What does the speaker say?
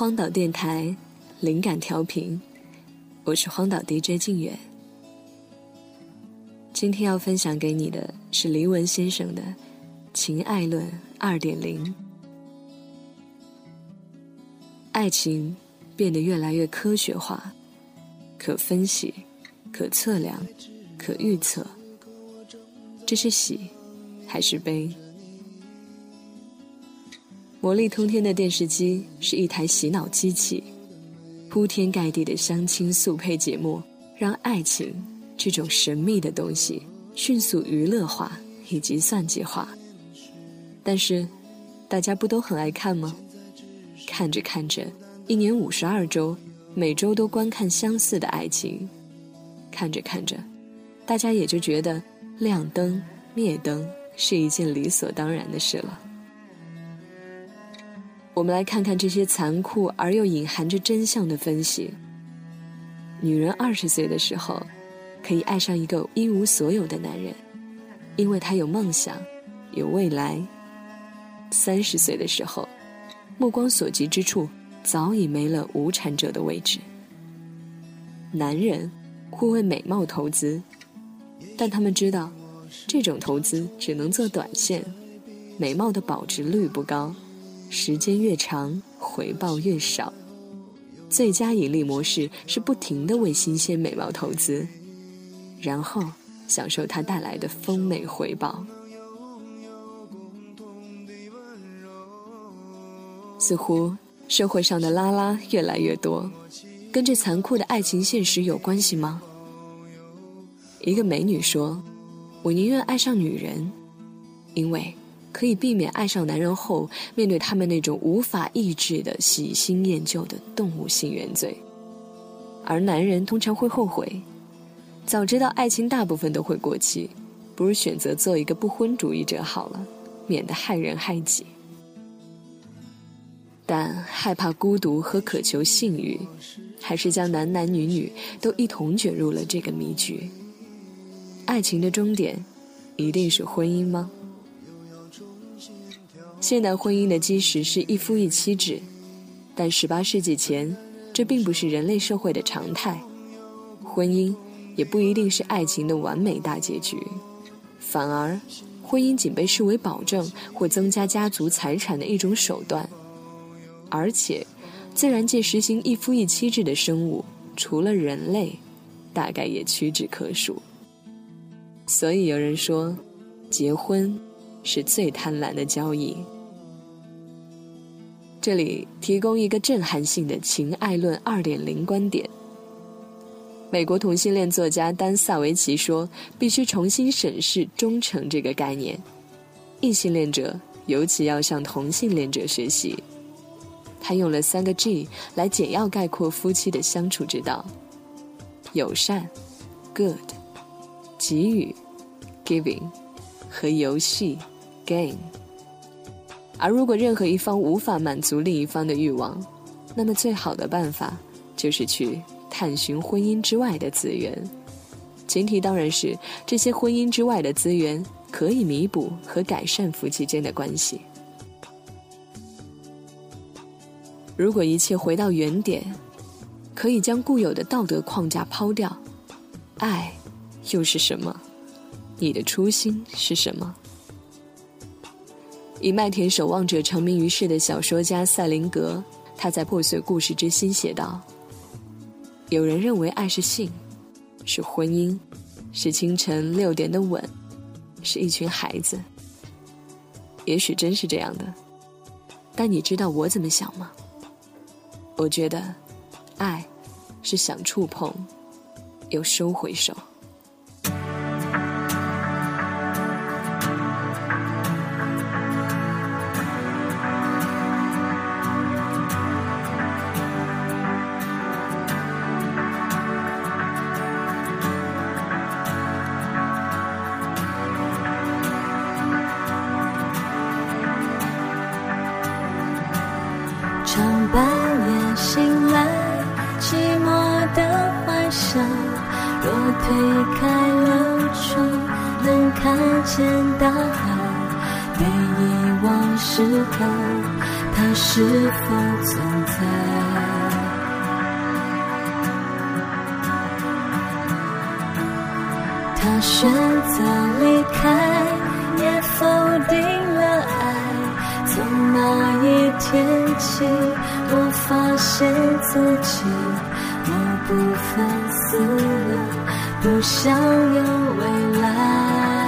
荒岛电台，灵感调频，我是荒岛 DJ 静远。今天要分享给你的是黎文先生的《情爱论二点零》。爱情变得越来越科学化，可分析、可测量、可预测。这是喜还是悲？魔力通天的电视机是一台洗脑机器，铺天盖地的相亲速配节目，让爱情这种神秘的东西迅速娱乐化以及算计化。但是，大家不都很爱看吗？看着看着，一年五十二周，每周都观看相似的爱情，看着看着，大家也就觉得亮灯灭灯是一件理所当然的事了。我们来看看这些残酷而又隐含着真相的分析。女人二十岁的时候，可以爱上一个一无所有的男人，因为他有梦想，有未来。三十岁的时候，目光所及之处早已没了无产者的位置。男人会为美貌投资，但他们知道，这种投资只能做短线，美貌的保值率不高。时间越长，回报越少。最佳盈利模式是不停的为新鲜美貌投资，然后享受它带来的丰美回报。似乎社会上的拉拉越来越多，跟这残酷的爱情现实有关系吗？一个美女说：“我宁愿爱上女人，因为。”可以避免爱上男人后面对他们那种无法抑制的喜新厌旧的动物性原罪，而男人通常会后悔，早知道爱情大部分都会过期，不如选择做一个不婚主义者好了，免得害人害己。但害怕孤独和渴求性欲，还是将男男女女都一同卷入了这个迷局。爱情的终点，一定是婚姻吗？现代婚姻的基石是一夫一妻制，但十八世纪前，这并不是人类社会的常态。婚姻也不一定是爱情的完美大结局，反而，婚姻仅被视为保证或增加家族财产的一种手段。而且，自然界实行一夫一妻制的生物，除了人类，大概也屈指可数。所以有人说，结婚。是最贪婪的交易。这里提供一个震撼性的情爱论二点零观点。美国同性恋作家丹·萨维奇说：“必须重新审视忠诚这个概念。异性恋者尤其要向同性恋者学习。”他用了三个 G 来简要概括夫妻的相处之道：友善 （Good）、给予 （Giving） 和游戏。game。而如果任何一方无法满足另一方的欲望，那么最好的办法就是去探寻婚姻之外的资源。前提当然是这些婚姻之外的资源可以弥补和改善夫妻间的关系。如果一切回到原点，可以将固有的道德框架抛掉，爱又是什么？你的初心是什么？以麦田守望者成名于世的小说家塞林格，他在《破碎故事之心》写道：“有人认为爱是性，是婚姻，是清晨六点的吻，是一群孩子。也许真是这样的，但你知道我怎么想吗？我觉得，爱，是想触碰，又收回手。”半夜醒来，寂寞的幻想。若推开了窗，能看见大海。被遗忘时候。它是否存在？他选择离开，也否定。那一天起，我发现自己我不分死了，不想有未来。